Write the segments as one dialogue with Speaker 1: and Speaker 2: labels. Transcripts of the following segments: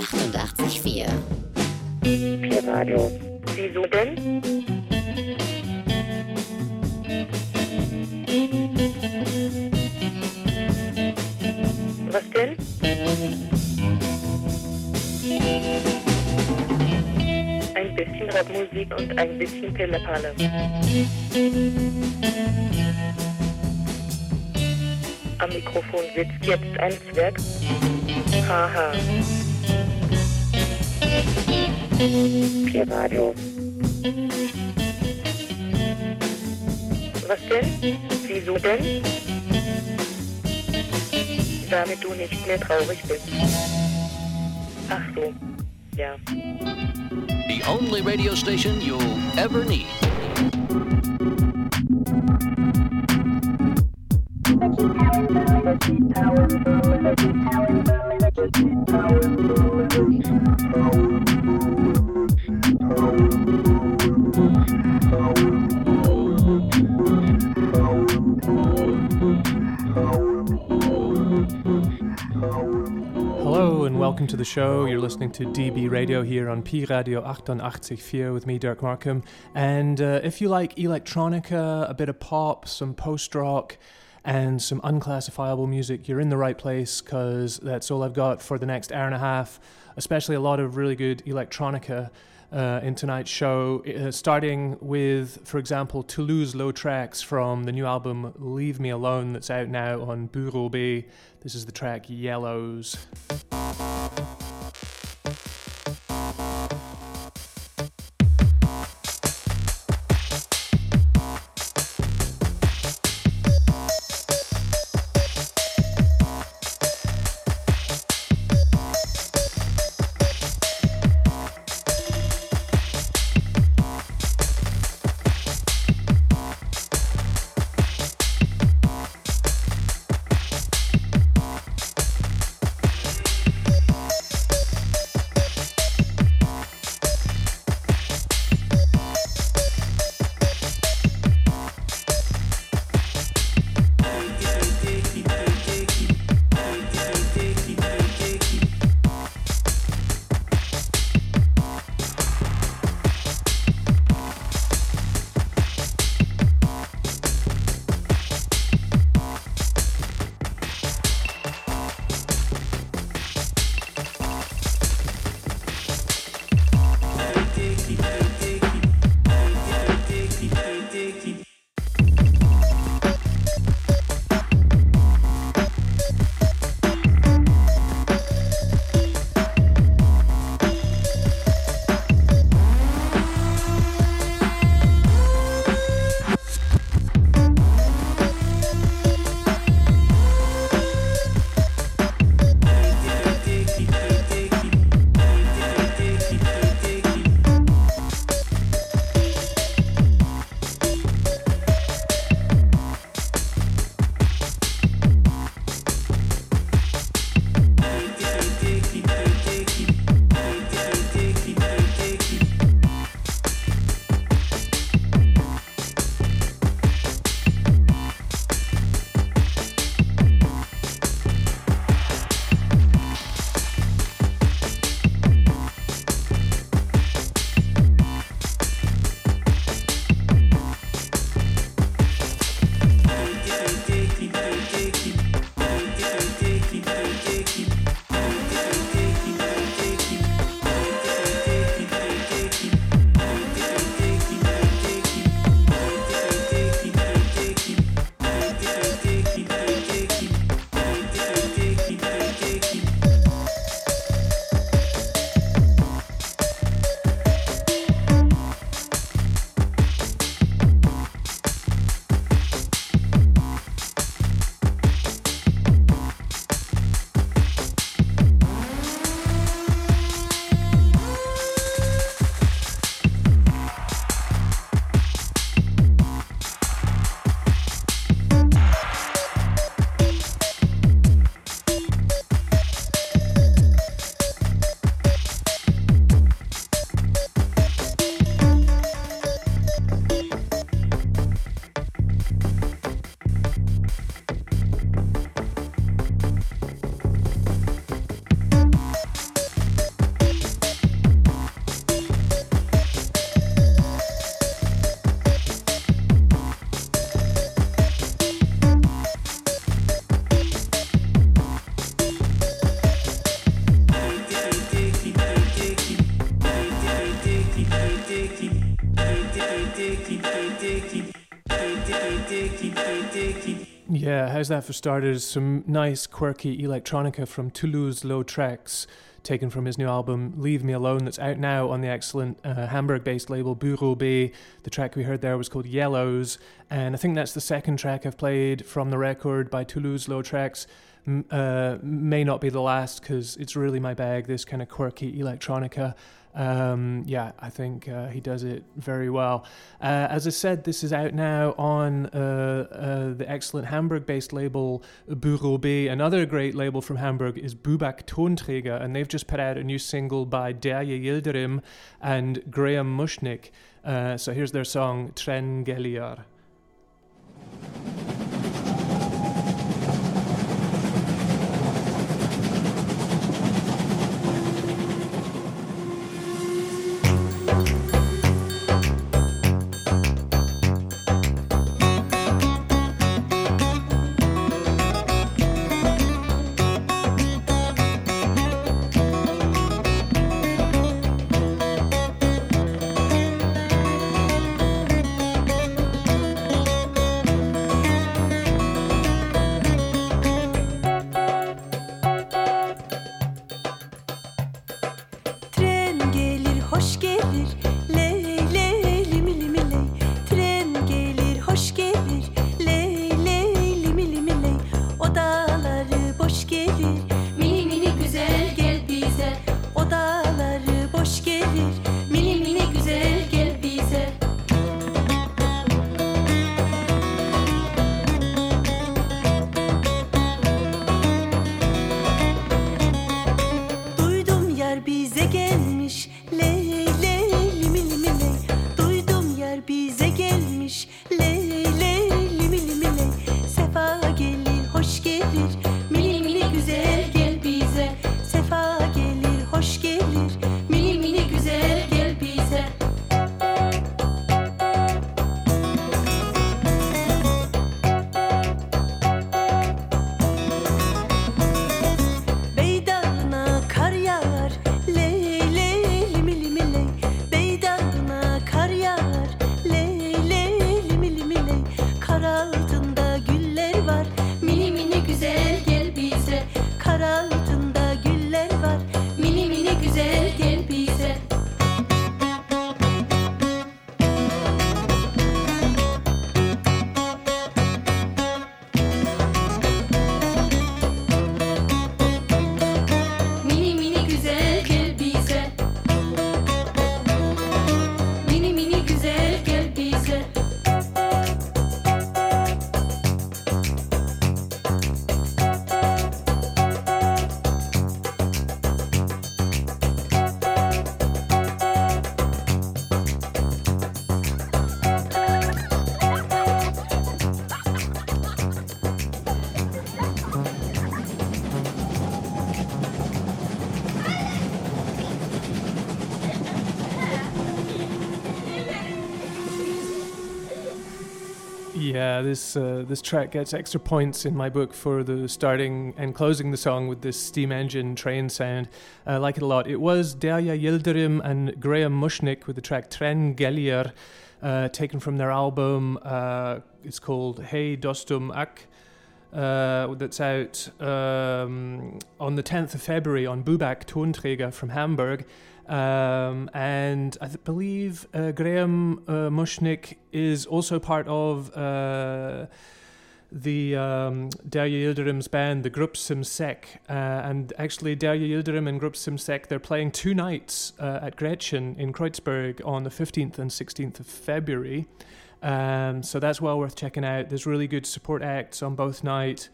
Speaker 1: 88,4.
Speaker 2: Vier Radio. Wieso denn? Was denn? Ein bisschen Rapmusik und ein bisschen Pillepalle. Am Mikrofon sitzt jetzt ein Zwerg. Haha. Vier Radio. Was denn? Wieso denn? Damit du nicht mehr traurig bist. Ach so. Ja.
Speaker 3: The only radio station you'll ever need.
Speaker 4: The show. You're listening to DB Radio here on Pi Radio 88.4 with me, Dirk Markham. And uh, if you like electronica, a bit of pop, some post rock, and some unclassifiable music, you're in the right place because that's all I've got for the next hour and a half, especially a lot of really good electronica. Uh, in tonight's show, uh, starting with, for example, Toulouse Low Trax from the new album Leave Me Alone that's out now on Bureau B. This is the track Yellows. How's that for starters? Some nice, quirky electronica from Toulouse Low Trax, taken from his new album Leave Me Alone, that's out now on the excellent uh, Hamburg based label Bureau B. The track we heard there was called Yellows, and I think that's the second track I've played from the record by Toulouse Low Trax. M- uh, may not be the last because it's really my bag, this kind of quirky electronica. Um, yeah, I think uh, he does it very well. Uh, as I said, this is out now on uh, uh the excellent Hamburg based label Bureau B. Another great label from Hamburg is Buback Tonträger, and they've just put out a new single by Derya Yildirim and Graham Mushnik. Uh, so here's their song, Tren Geliar. this uh, this track gets extra points in my book for the starting and closing the song with this steam engine train sound. I like it a lot. It was Derya Yildirim and Graham Mushnik with the track Tren Gelier, uh, taken from their album. Uh, it's called Hey Dostum Ak. Uh, that's out um, on the 10th of February on Buback Tonträger from Hamburg. Um, and I th- believe uh, Graham uh, Mushnik is also part of uh, the um, Derya Yildirim's band, the Grup Simsek. Uh, and actually, Derya Yildirim and Grup Simsek, they're playing two nights uh, at Gretchen in Kreuzberg on the 15th and 16th of February. Um, so that's well worth checking out. There's really good support acts on both nights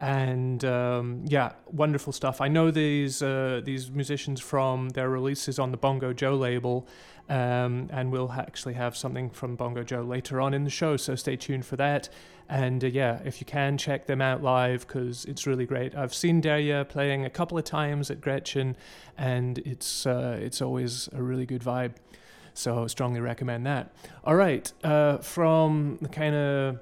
Speaker 4: and um, yeah, wonderful stuff. I know these uh, these musicians from their releases on the Bongo Joe label, um, and we'll actually have something from Bongo Joe later on in the show. So stay tuned for that. And uh, yeah, if you can check them out live because it's really great. I've seen Daria playing a couple of times at Gretchen, and it's uh, it's always a really good vibe. So strongly recommend that. All right, uh, from the kind of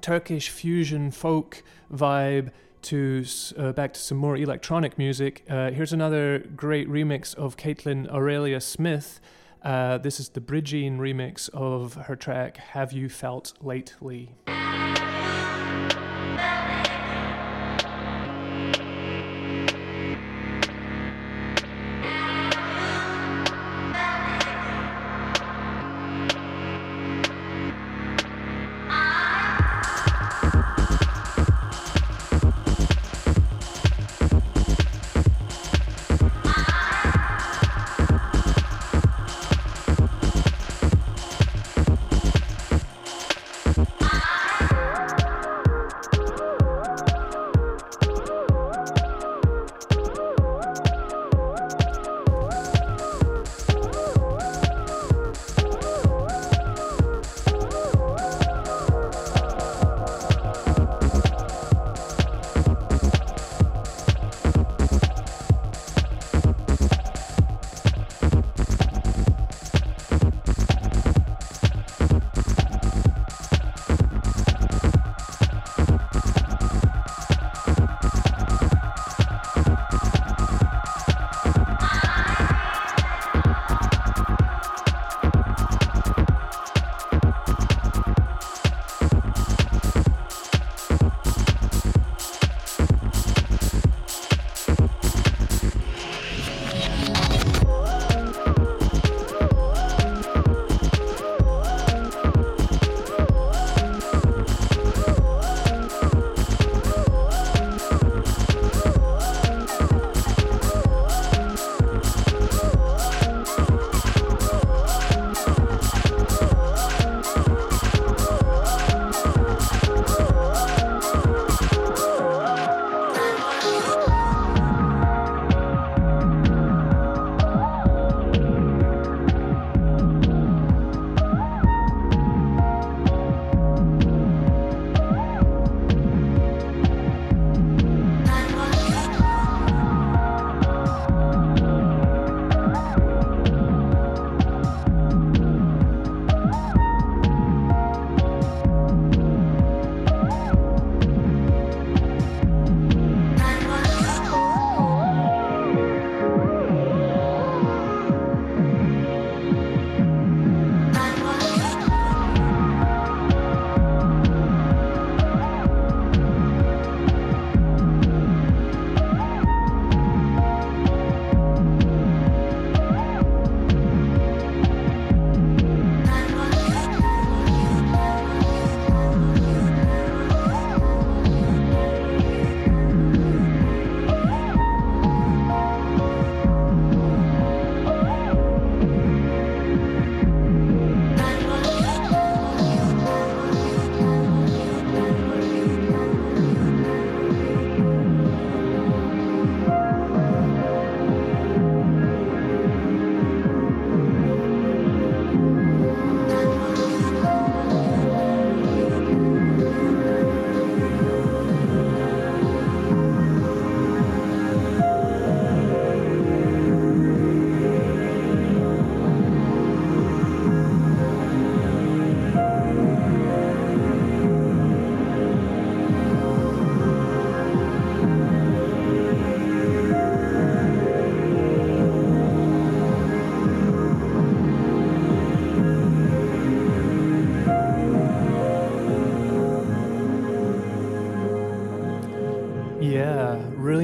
Speaker 4: Turkish fusion folk vibe to uh, back to some more electronic music. Uh, here's another great remix of Kaitlyn Aurelia Smith. Uh, this is the Brijean remix of her track "Have You Felt Lately."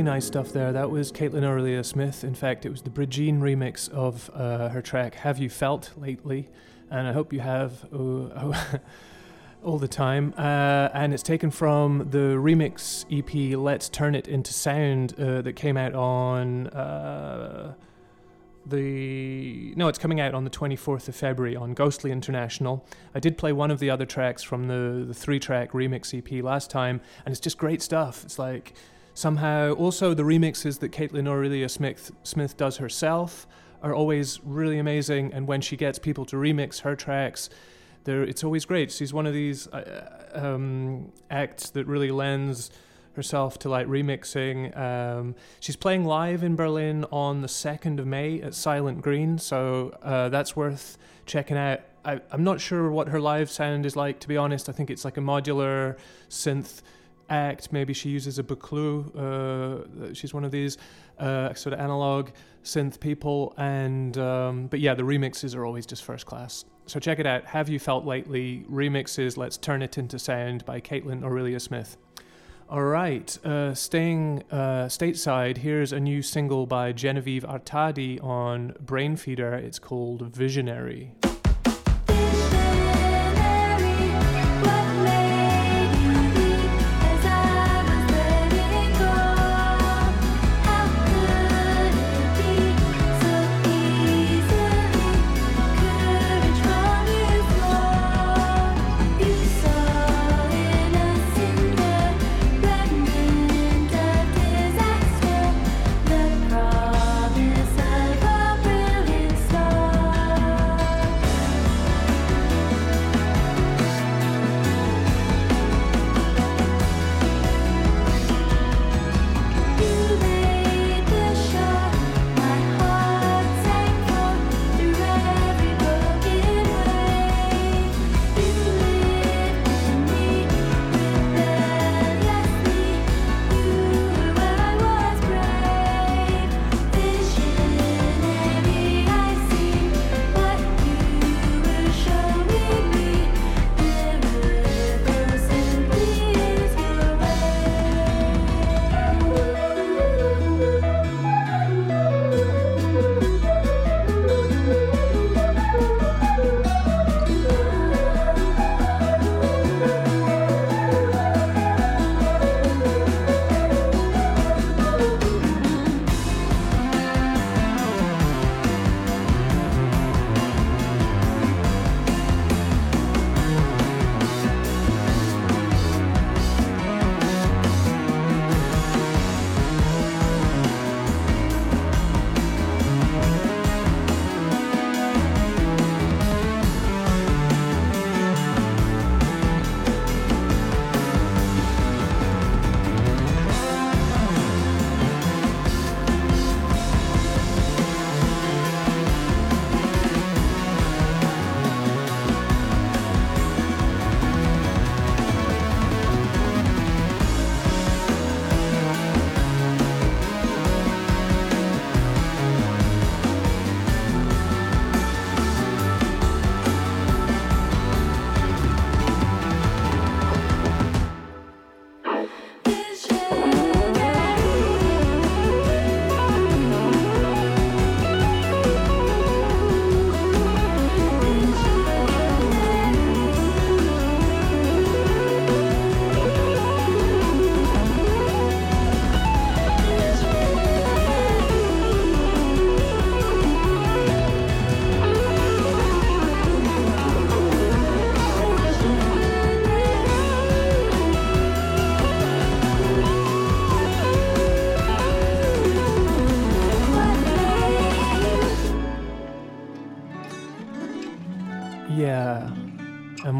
Speaker 4: Nice stuff there. That was Kaitlyn Aurelia Smith. In fact, it was the Brijean remix of uh, her track "Have You Felt Lately," and I hope you have uh, all the time. Uh, and it's taken from the remix EP "Let's Turn It Into Sound" uh, that came out on uh, the no, it's coming out on the 24th of February on Ghostly International. I did play one of the other tracks from the the three track remix EP last time, and it's just great stuff. It's like somehow also the remixes that Kaitlyn Aurelia Smith Smith does herself are always really amazing, and when she gets people to remix her tracks. There, it's always great. She's one of these uh, um, acts that really lends herself to like remixing. Um, she's playing live in Berlin on the 2nd of May at Silent Green, so uh, that's worth checking out. I, am not sure what her live sound is like, to be honest. I think it's like a modular synth act. Maybe she uses a Buchla. Uh, she's one of these uh, sort of analog synth people. And um, but yeah, the remixes are always just first class. So check it out. Have you felt lately? Remixes. Let's turn it into sound by Kaitlyn Aurelia Smith. All right, uh, staying uh, stateside, here's a new single by Genevieve Artadi on Brainfeeder. It's called Visionary.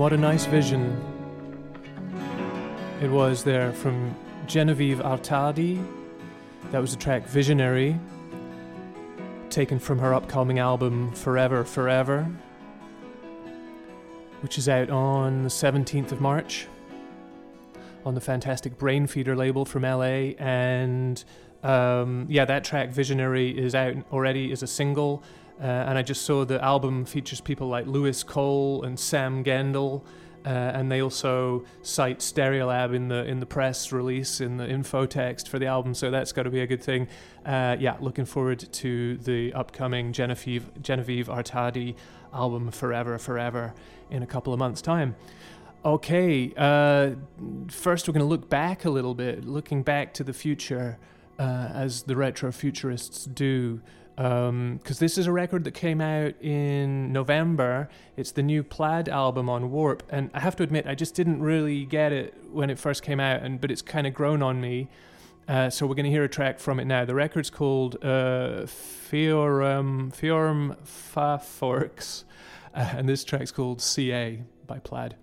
Speaker 4: What a nice vision it was there from Genevieve Artadi. That was the track Visionary, taken from her upcoming album Forever Forever, which is out on the 17th of March on the fantastic Brainfeeder label from LA. And um, yeah, that track Visionary is out already as a single. Uh, and I just saw the album features people like Louis Cole and Sam Gendel Uh, and they also cite Stereolab in the in the press release in the info text for the album, so that's got to be a good thing. Uh, yeah, looking forward to the upcoming Genevieve Genevieve Artadi album Forever Forever in a couple of months' time. Okay, uh, first we're going to look back a little bit, looking back to the future uh, as the retro futurists do because um, this is a record that came out in November. It's the new Plaid album on Warp, and I have to admit, I just didn't really get it when it first came out, and but it's kind of grown on me. Uh, so we're going to hear a track from it now. The record's called uh, Feorm Feorm Fa Forks, uh, and this track's called CA by Plaid.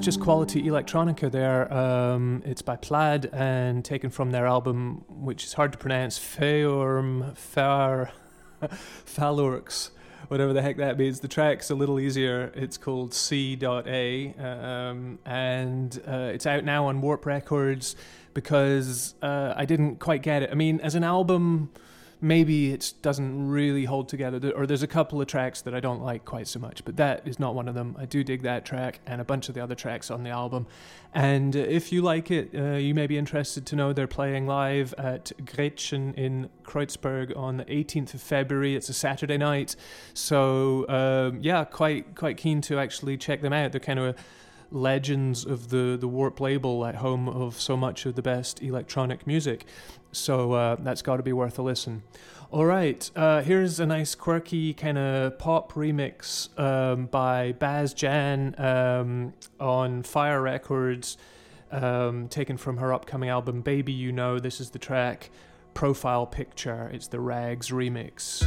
Speaker 4: It's just quality electronica there. Um, it's by Plaid and taken from their album, which is hard to pronounce, Feorm Far Falorx, whatever the heck that means. The track's a little easier. It's called C.A, um, and uh, it's out now on Warp Records because uh, I didn't quite get it. I mean, as an album maybe it doesn't really hold together. Or there's a couple of tracks that I don't like quite so much, but that is not one of them. I do dig that track and a bunch of the other tracks on the album. And if you like it, uh, you may be interested to know they're playing live at Gretchen in Kreuzberg on the 18th of February. It's a Saturday night, so um, yeah, quite quite keen to actually check them out. They're kind of legends of the, the Warp label at home of so much of the best electronic music. So uh, that's got to be worth a listen. All right, uh, here's a nice quirky kind of pop remix um, by Bas Jan um, on Fire Records, um, taken from her upcoming album Baby You Know. This is the track Profile Picture. It's the Rags remix.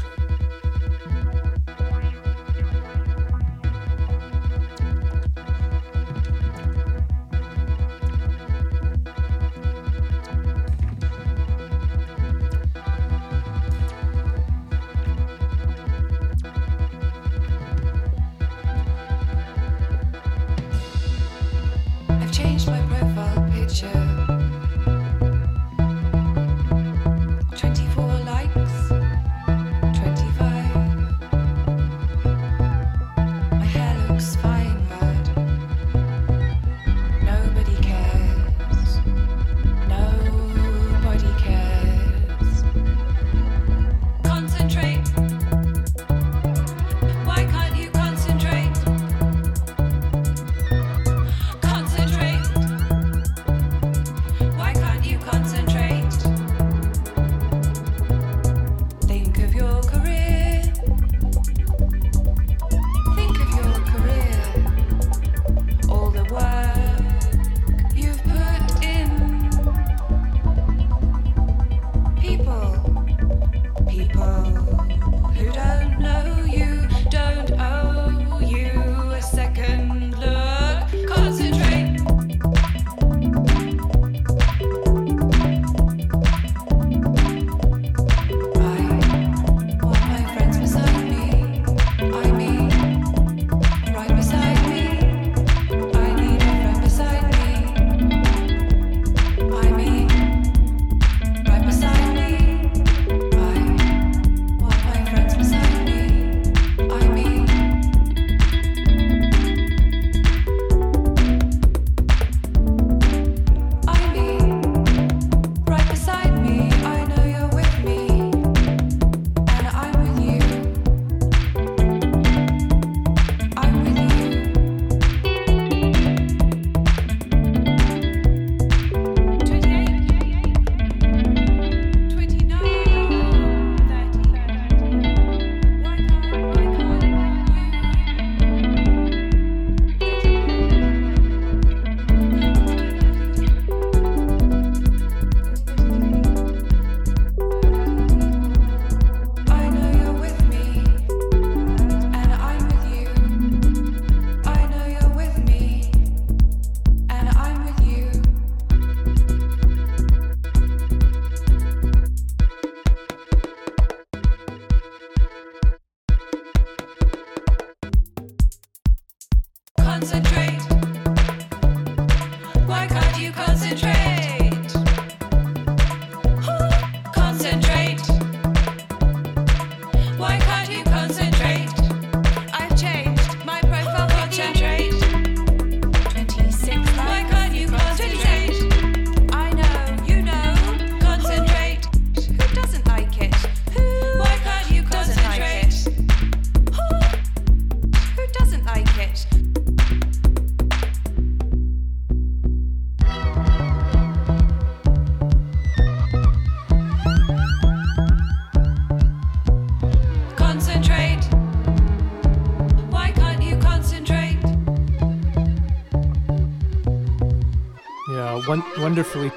Speaker 4: Wonderfully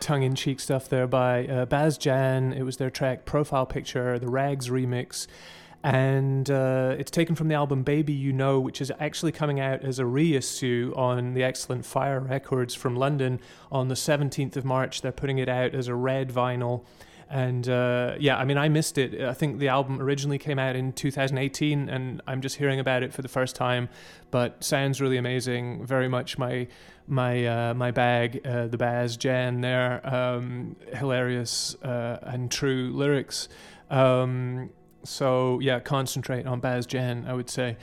Speaker 4: tongue-in-cheek stuff there by uh, Bas Jan. It was their track "Profile Picture," the Rags remix, and uh, it's taken from the album "Baby You Know," which is actually coming out as a reissue on the excellent Fire Records from London on the 17th of March. They're putting it out as a red vinyl. And uh, yeah, I mean, I missed it. I think the album originally came out in 2018, and I'm just hearing about it for the first time. But sounds really amazing. Very much my my uh, my bag. Uh, the Bas Jan there, um, hilarious uh, and true lyrics. Um, so yeah, concentrate on Bas Jan. I would say.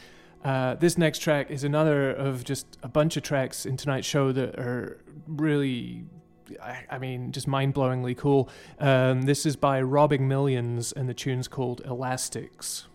Speaker 4: Uh, this next track is another of just a bunch of tracks in tonight's show that are really I, mean, just mind blowingly cool. Um, this is by Robbing Millions, and the tune's called Elastics.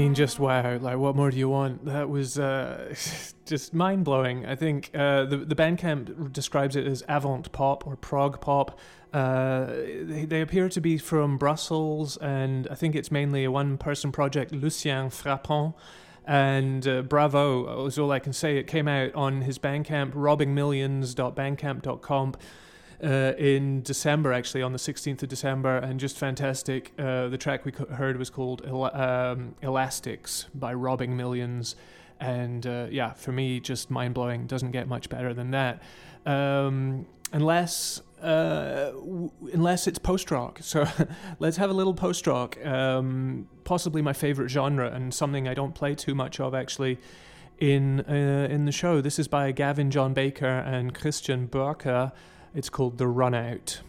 Speaker 4: Mean, just wow! Like, what more do you want? That was uh, just mind blowing. I think uh, the the Bandcamp describes it as avant pop or prog pop. Uh, they, they, appear to be from Brussels, and I think it's mainly a one person project, Lucien Fraipont. And uh, bravo is all I can say. It came out on his Bandcamp, robbingmillions.bandcamp.com uh, in December, actually, on the 16th of December, and just fantastic. Uh, the track we heard was called um, Elastics by Robbing Millions. And uh, yeah, for me, just mind blowing. Doesn't get much better than that. Um, unless uh, w- unless it's post rock. So let's have a little post rock. Um, possibly my favorite genre and something I don't play too much of actually in uh, in the show. This is by Gavin John Baker and Christian Burke. It's called The Run Out.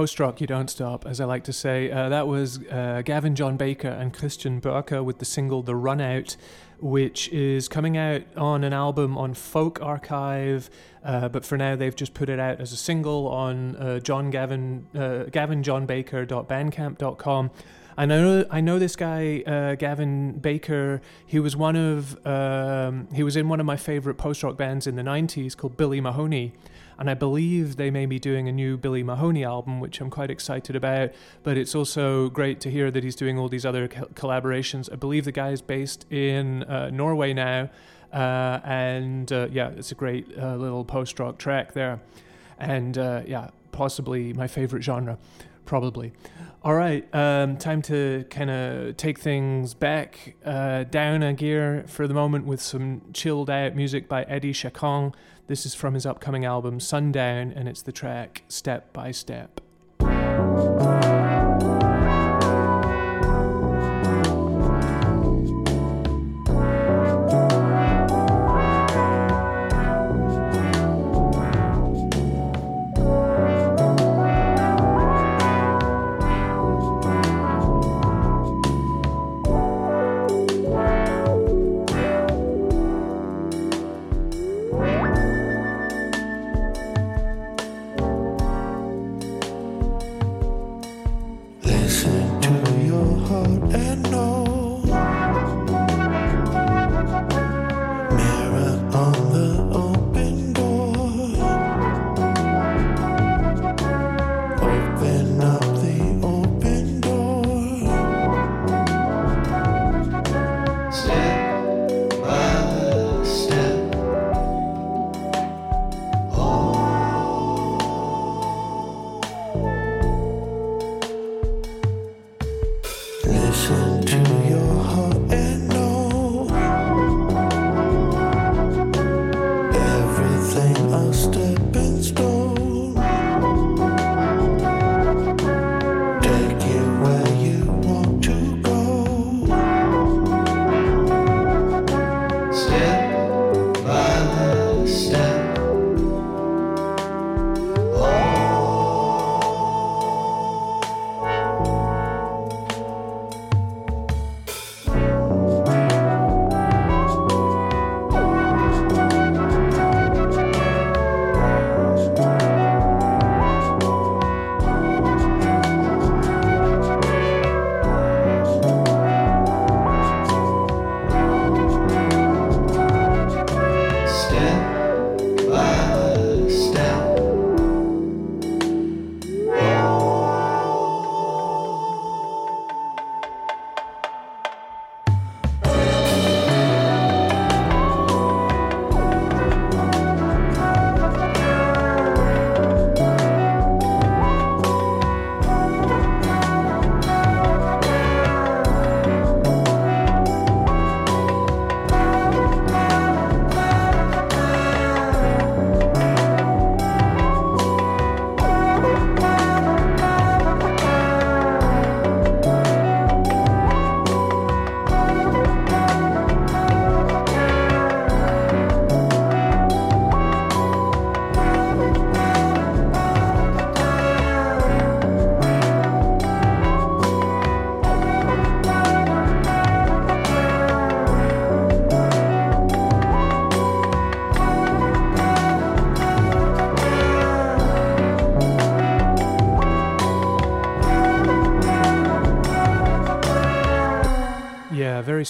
Speaker 4: Post rock, you don't stop, as I like to say. Uh, that was uh, Gavin John Baker and Christian Burke with the single The Run Out, which is coming out on an album on Folk Archive. Uh, but for now, they've just put it out as a single on uh, John Gavin, uh, gavinjohnbaker.bandcamp.com. And I know I know this guy uh, Gavin Baker. He was one of um, he was in one of my favorite post rock bands in the '90s called Billy Mahonie, and I believe they may be doing a new Billy Mahonie album, which I'm quite excited about. But it's also great to hear that he's doing all these other co- collaborations. I believe the guy is based in uh, Norway now, uh, and uh, yeah, it's a great uh, little post rock track there, and uh, yeah, possibly my favorite genre, probably. All right, um, time to kind of take things back uh, down a gear for the moment with some chilled out music by Eddie Chacon. This is from his upcoming album Sundown, and it's the track Step by Step.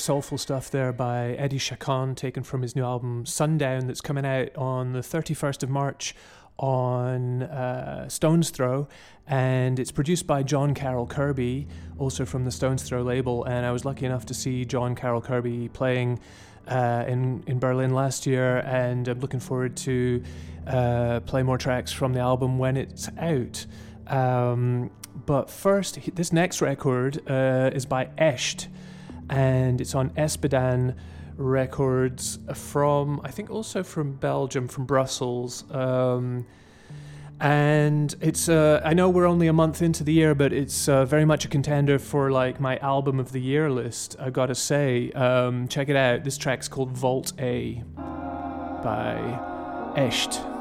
Speaker 4: Soulful stuff there by Eddie Chacon, taken from his new album Sundown, that's coming out on the 31st of March on uh, Stones Throw, and it's produced by John Carroll Kirby, also from the Stones Throw label. And I was lucky enough to see John Carroll Kirby playing uh, in in Berlin last year, and I'm looking forward to uh, play more tracks from the album when it's out. Um, but first, this next record uh, is by Escht and it's on Sdban Records from, I think, also from Belgium, from Brussels. Um, and it's uh, I know we're only a month into the year, but it's uh, very much a contender for like my album of the year list. I gotta say, um, check it out. This track's called Vault A by Escht.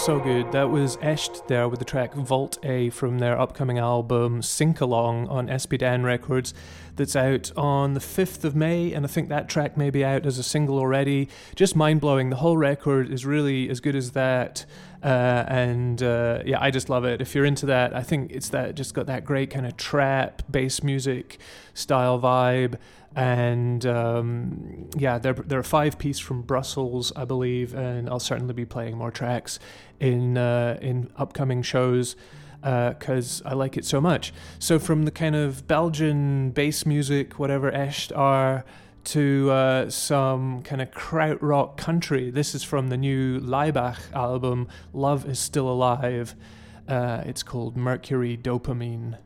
Speaker 4: So good. That was Esht there with the track Vault A from their upcoming album Sink Along on Sdban Records that's out on the 5th of May, and I think that track may be out as a single already. Just mind blowing. The whole record is really as good as that. Uh, and uh, yeah, I just love it. If you're into that, I think it's that just got that great kind of trap bass music style vibe and um, yeah, they're they're a five piece from Brussels, I believe, and I'll certainly be playing more tracks in uh, in upcoming shows because uh, I like it so much. So from the kind of Belgian bass music, whatever Esht are, to uh, some kind of krautrock country. This is from the new Laibach album, Love is Still Alive. Uh, it's called Mercury Dopamine.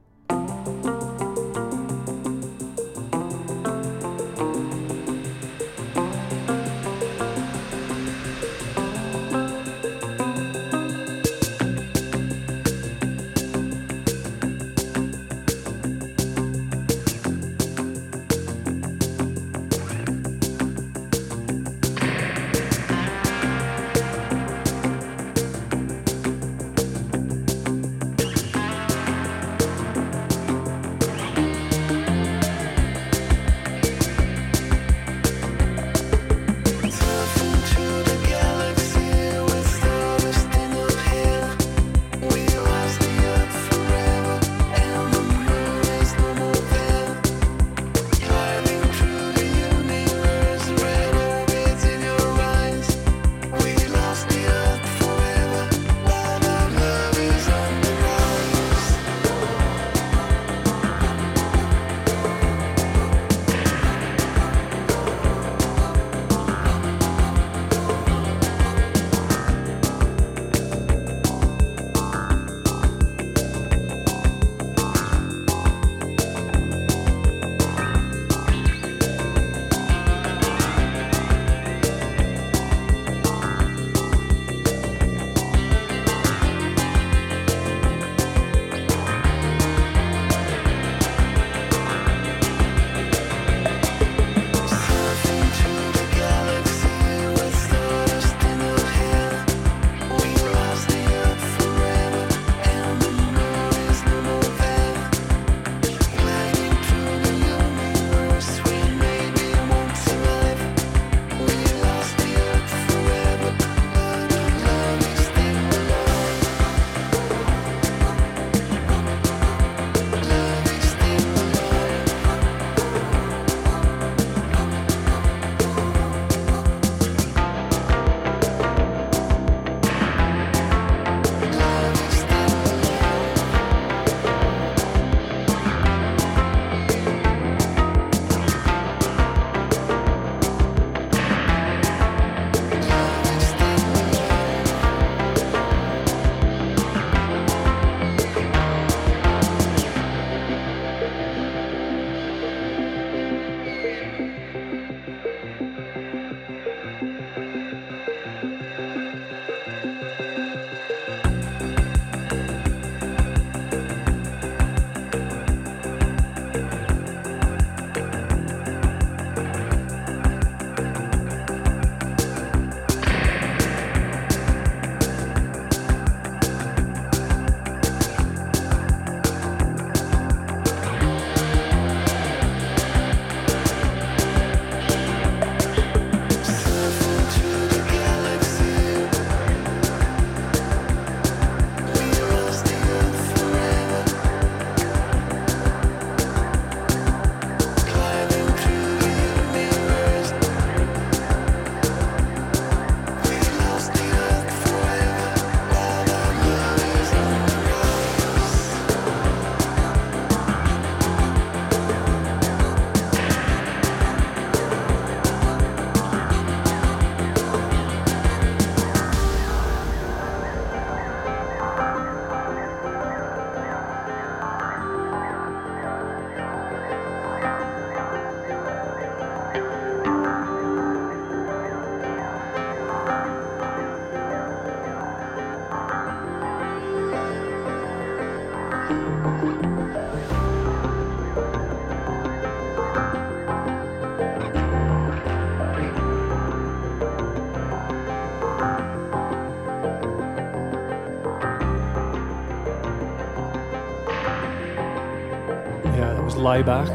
Speaker 4: Laibach.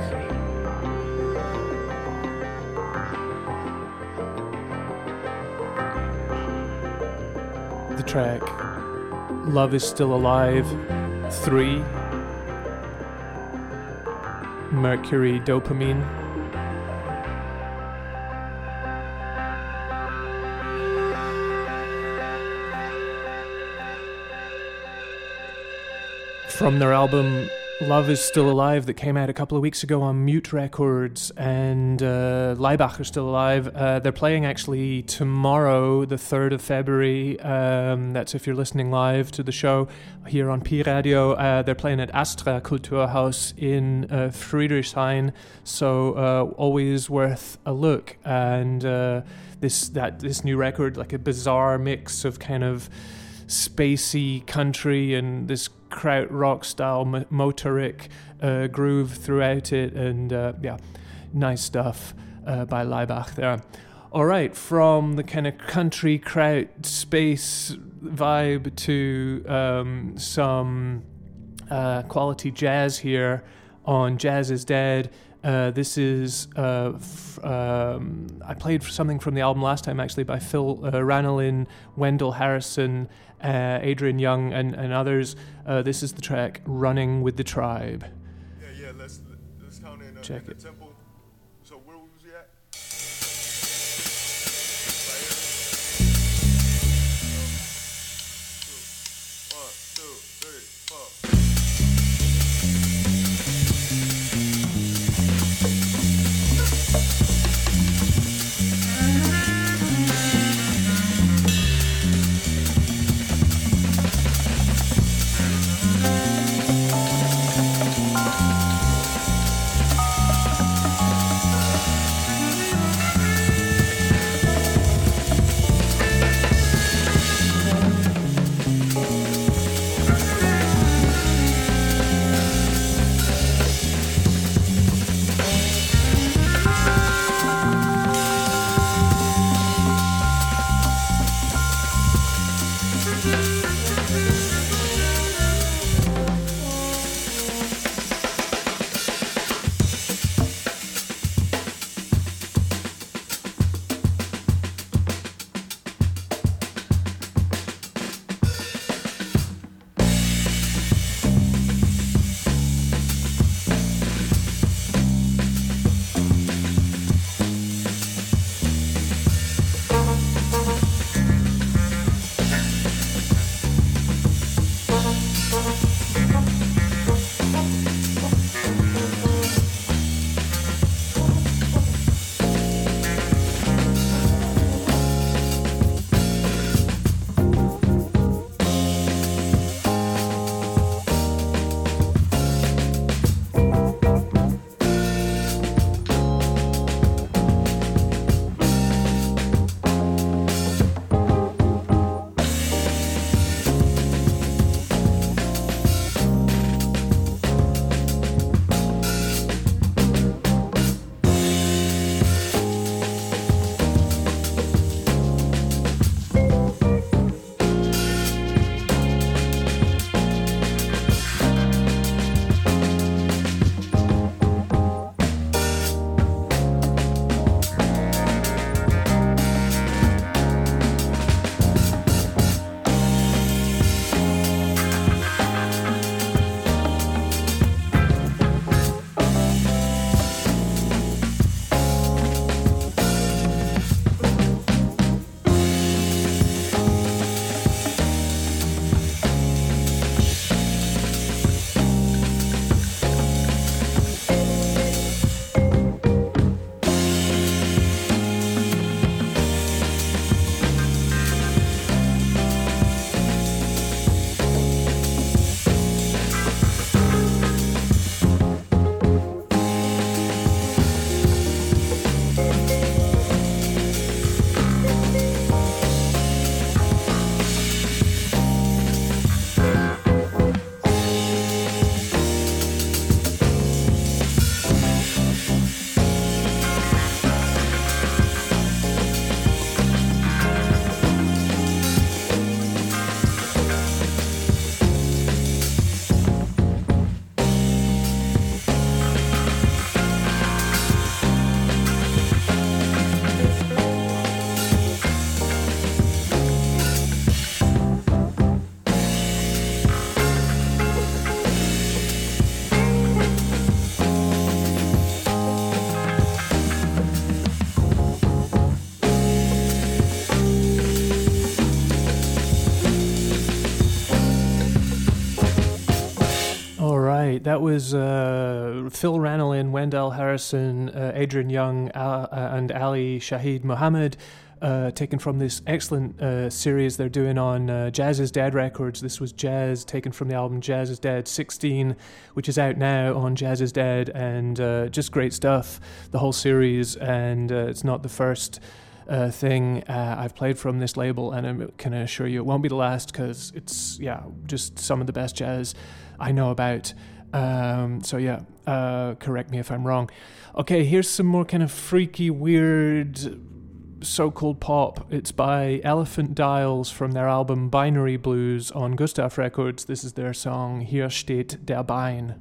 Speaker 4: The track Love is Still Alive 3 Mercury Dopamine. From their album Love is Still Alive that came out a couple of weeks ago on Mute Records, and uh, Laibach are still alive. Uh, they're playing actually tomorrow, the 3rd of February. Um, that's if you're listening live to the show here on Pi Radio. Uh, they're playing at Astra Kulturhaus in uh, Friedrichshain, so uh, always worth a look. And uh, this that this new record, like a bizarre mix of kind of spacey country and this krautrock style motoric uh, groove throughout it, and uh, yeah, nice stuff uh, by Laibach there. All right, from the kind of country kraut space vibe to um, some uh, quality jazz here on Jazz is Dead. Uh, this is uh, f- um, I played something from the album last time actually by Phil uh, Ranelin, Wendell Harrison, uh, Adrian Younge, and, and others. Uh, this is the track "Running with the Tribe."
Speaker 1: Yeah, yeah. Let's let's count in, uh,
Speaker 4: Check
Speaker 1: in the
Speaker 4: it. That was uh, Phil Ranelin, Wendell Harrison, uh, Adrian Younge, uh, and Ali Shaheed Muhammad. Uh, taken from this excellent uh, series they're doing on uh, Jazz is Dead Records. This was Jazz, taken from the album Jazz is Dead 16, which is out now on Jazz is Dead, and uh, just great stuff, the whole series. And uh, it's not the first uh, thing I've played from this label, and I can assure you it won't be the last because it's, yeah, just some of the best jazz I know about. Um, so, yeah, uh, correct me if I'm wrong. Okay, here's some more kind of freaky, weird so called pop. It's by Elephant Dials from their album Binary Blues on Gustav Records. This is their song Hier steht der Bein.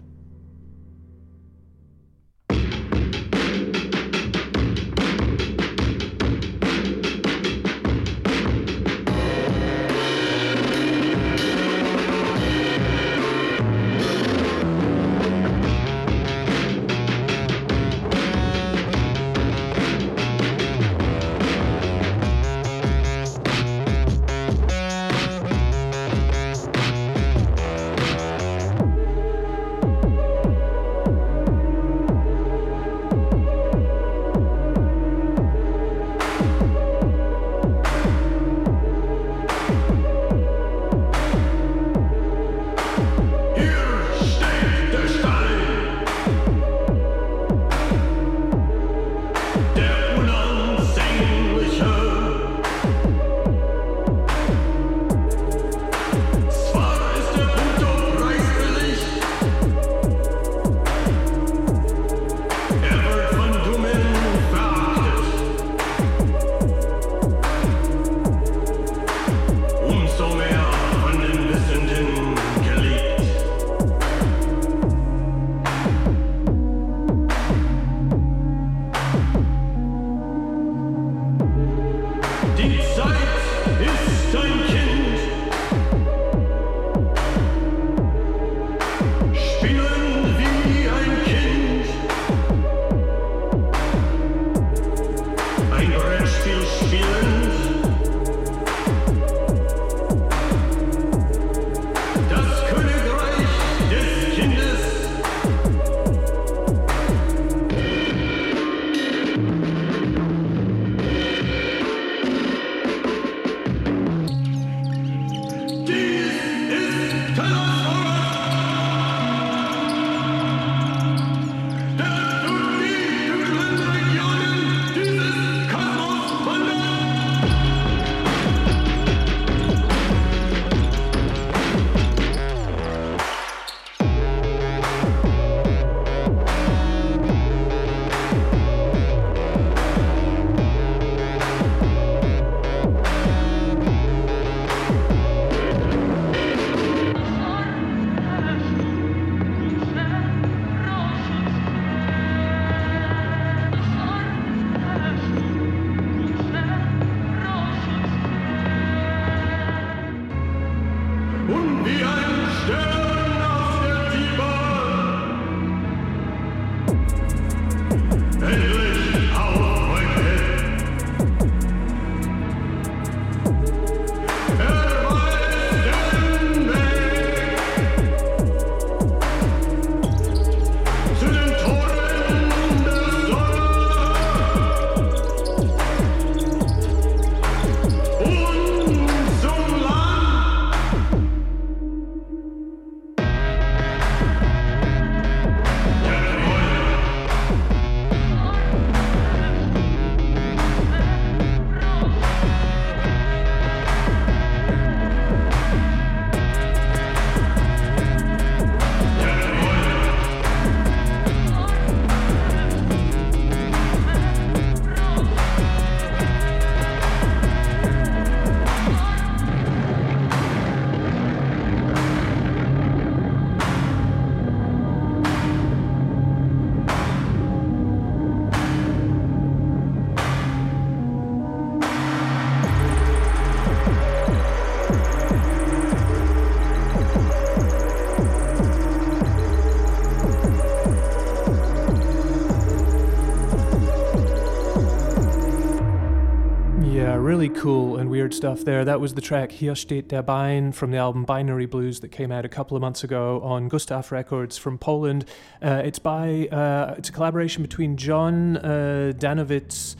Speaker 4: Really cool and weird stuff there. That was the track Hier steht der Bein from the album Binary Blues that came out a couple of months ago on Gustav Records from Poland. Uh, it's by uh, it's a collaboration between John uh, Danowitz,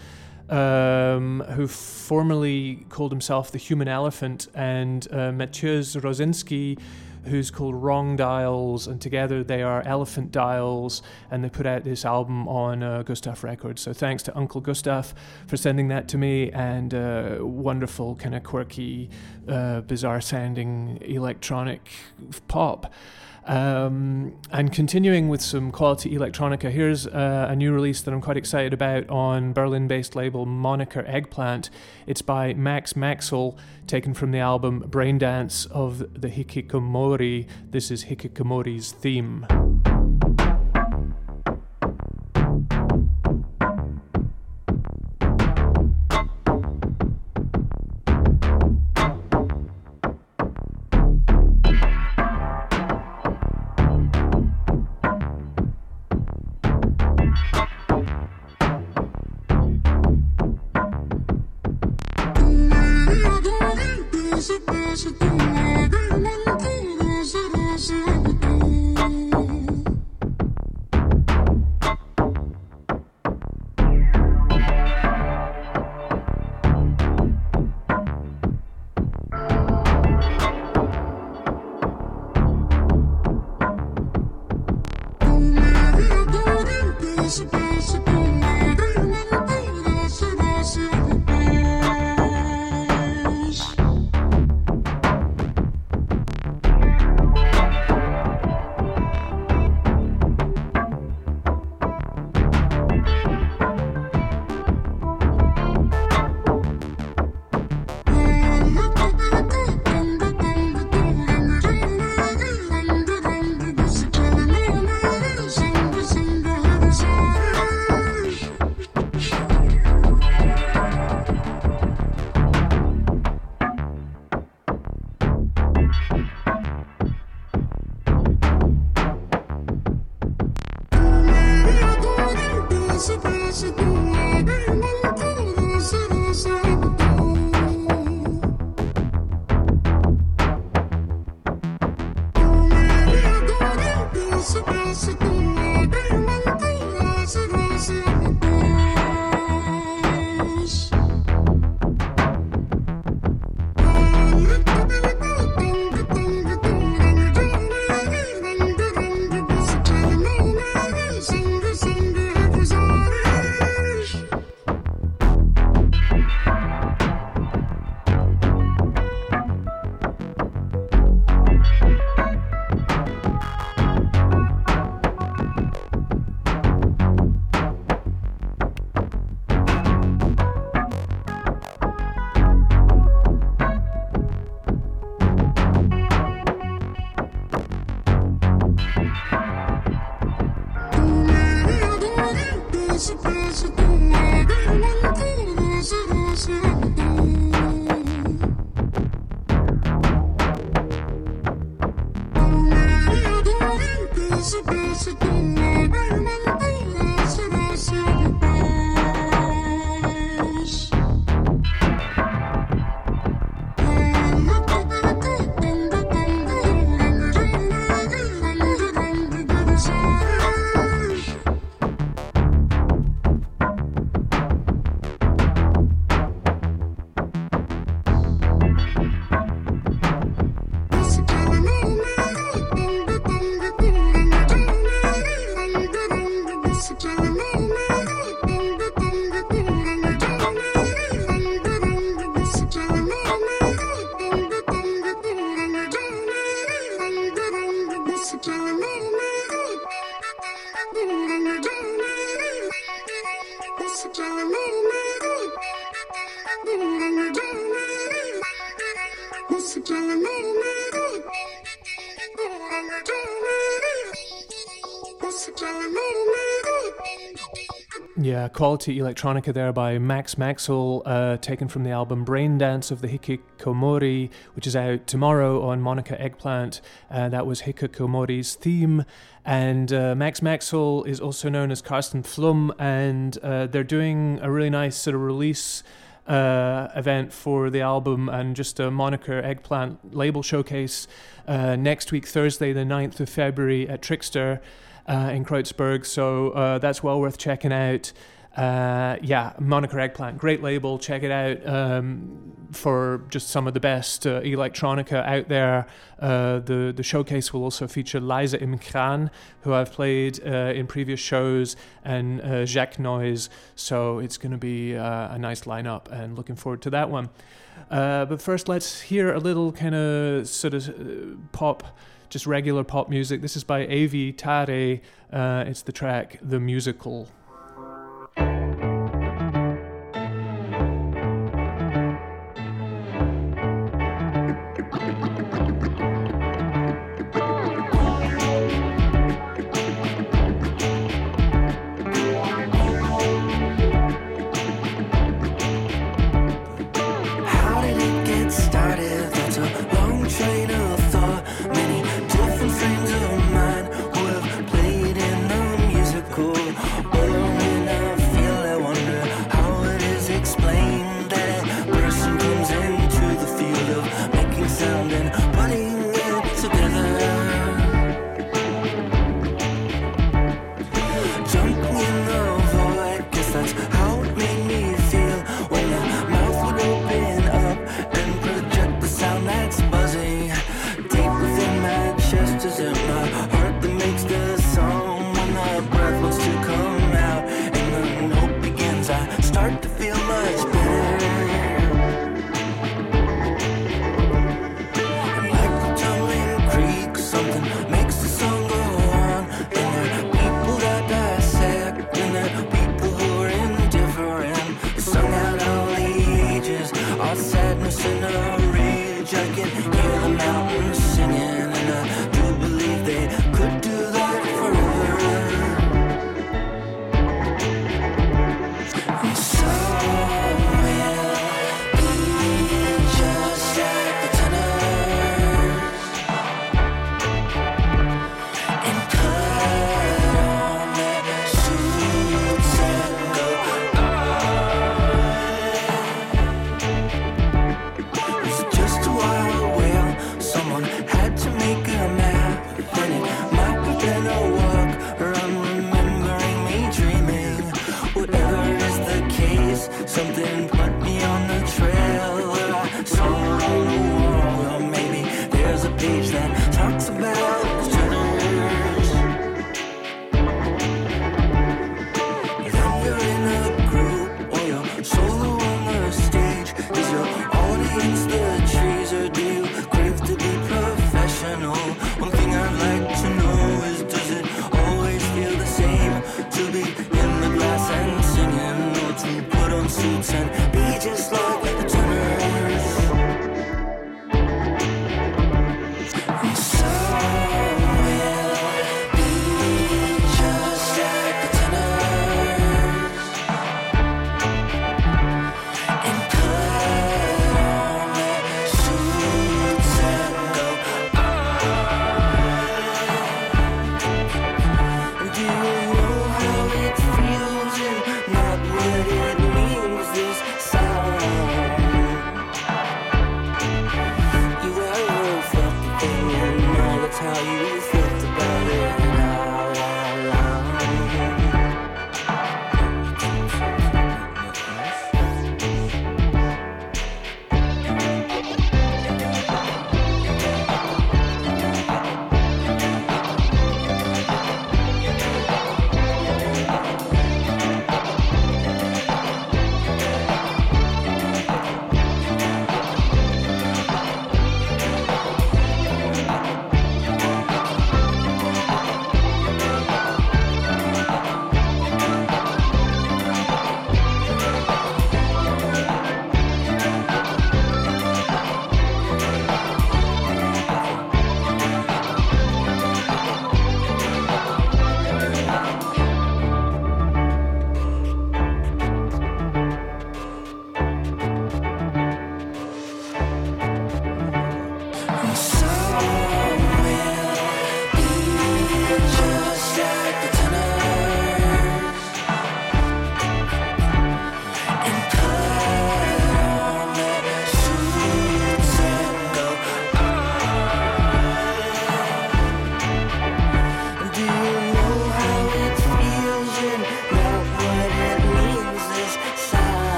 Speaker 4: um, who formerly called himself the Human Elephant, and uh, Mathieu Rosinski who's called Wrong Dials, and together they are Elephant Dials, and they put out this album on uh, Gustav Records. So thanks to Uncle Gustav for sending that to me, and uh, wonderful, kind of quirky, uh, bizarre sounding electronic pop. Um, and continuing with some quality electronica, here's uh, a new release that I'm quite excited about on Berlin based label Moniker Eggplant. It's by Max Maxwell, taken from the album Brain Dance of the Hikikomori. This is Hikikomori's theme. Quality electronica there by Max Maxwell, uh, taken from the album Brain Dance of the Hikikomori, which is out tomorrow on Moniker Eggplant. Uh, that was Hikikomori's theme. And uh, Max Maxwell is also known as Karsten Flum, and uh, they're doing a really nice sort of release
Speaker 5: uh, event for the album and just a Moniker Eggplant label showcase uh, next week, Thursday, the 9th of February at Trickster uh, in Kreuzberg. So uh, that's well worth checking out. Uh, yeah, Moniker Eggplant, great label. Check it out um, for just some of the best uh, electronica out there. Uh, the the showcase will also feature Liza Imkran, who I've played uh, in previous shows, and uh, Jacques Noise. So it's going to be uh, a nice lineup, and looking forward to that one. but first, let's hear a little kind of sort of pop just regular pop music. This is by Avey Tare. Uh, it's the track The Musical.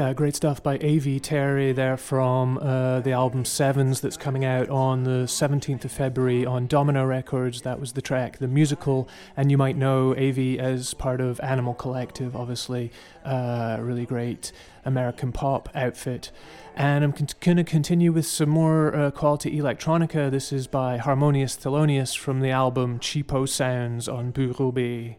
Speaker 4: Yeah, great stuff by Avey Tare there from uh, the album Sevens that's coming out on the 17th of February on Domino Records. That was the track, The Musical. And you might know A.V. as part of Animal Collective, obviously. Uh, really great American pop outfit. And I'm con- going to continue with some more uh, quality electronica. This is by Harmonious Thelonious from the album Cheapo Sounds on Bureau B.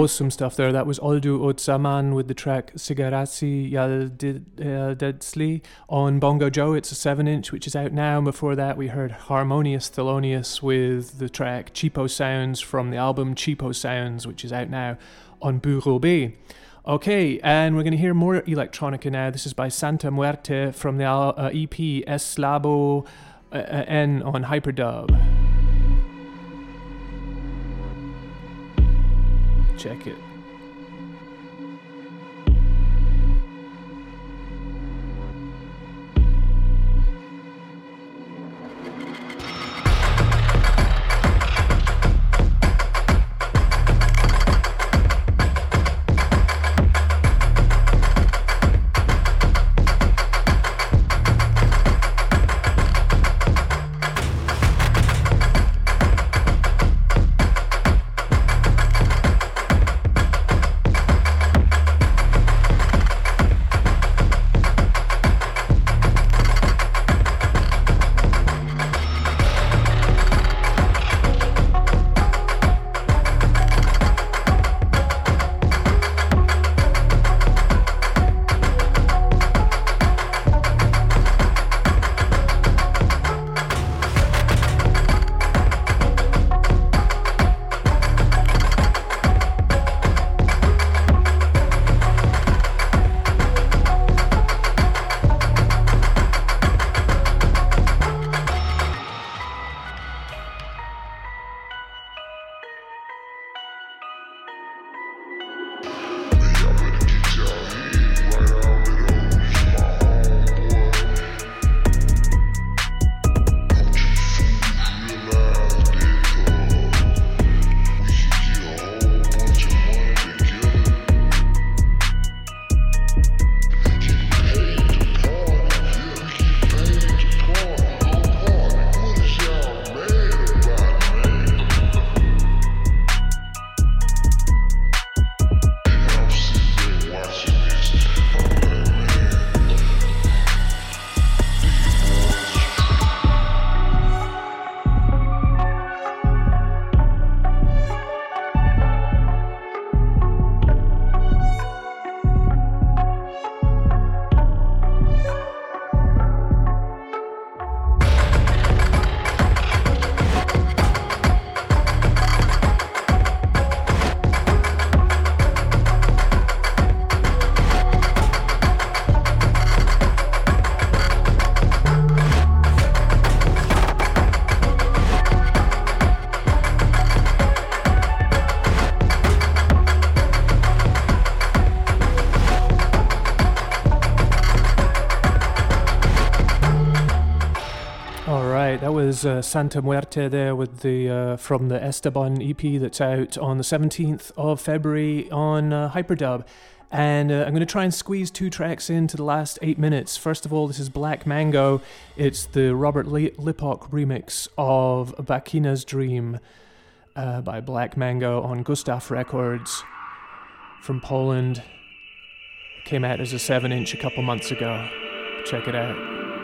Speaker 4: Awesome stuff there. That was Oldu Otsaman with the track Sigaratsi Yaldetsli on Bongo Joe. It's a 7 inch which is out now. Before that, we heard Harmonious Thelonious with the track Cheapo Sounds from the album Cheapo Sounds, which is out now on Bureau B. Okay, and we're going to hear more electronica now. This is by Santa Muerte from the uh, EP Eslabo uh, uh, N on Hyperdub. Check it. Was uh, Santa Muerte there with the uh, from the Esteban EP that's out on the 17th of February on uh, Hyperdub. And uh, I'm going to try and squeeze two tracks into the last eight minutes. First of all, this is Black Mango. It's the Robert Lipok remix of Bakina's Dream uh, by Black Mango on Gustav Records from Poland. Came out as a 7 inch a couple months ago. Check it out.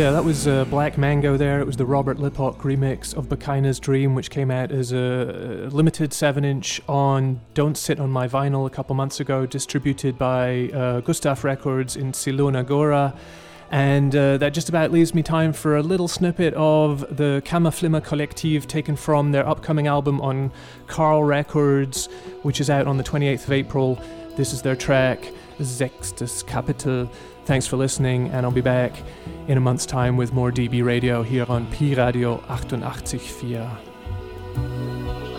Speaker 4: Yeah, that was uh, Black Mango there. It was the Robert Lipok remix of Bakaina's Dream, which came out as a limited 7 inch on Don't Sit on My Vinyl a couple months ago, distributed by uh, Gustav Records in Zielona Góra. And uh, that just about leaves me time for a little snippet of the Kammerflimmer Kollektief taken from their upcoming album on Karl Records, which is out on the 28th of April. This is their track, Sechstes Kapitel. Thanks for listening, and I'll be back in a month's time with more DB Radio here on Pi Radio 88.4.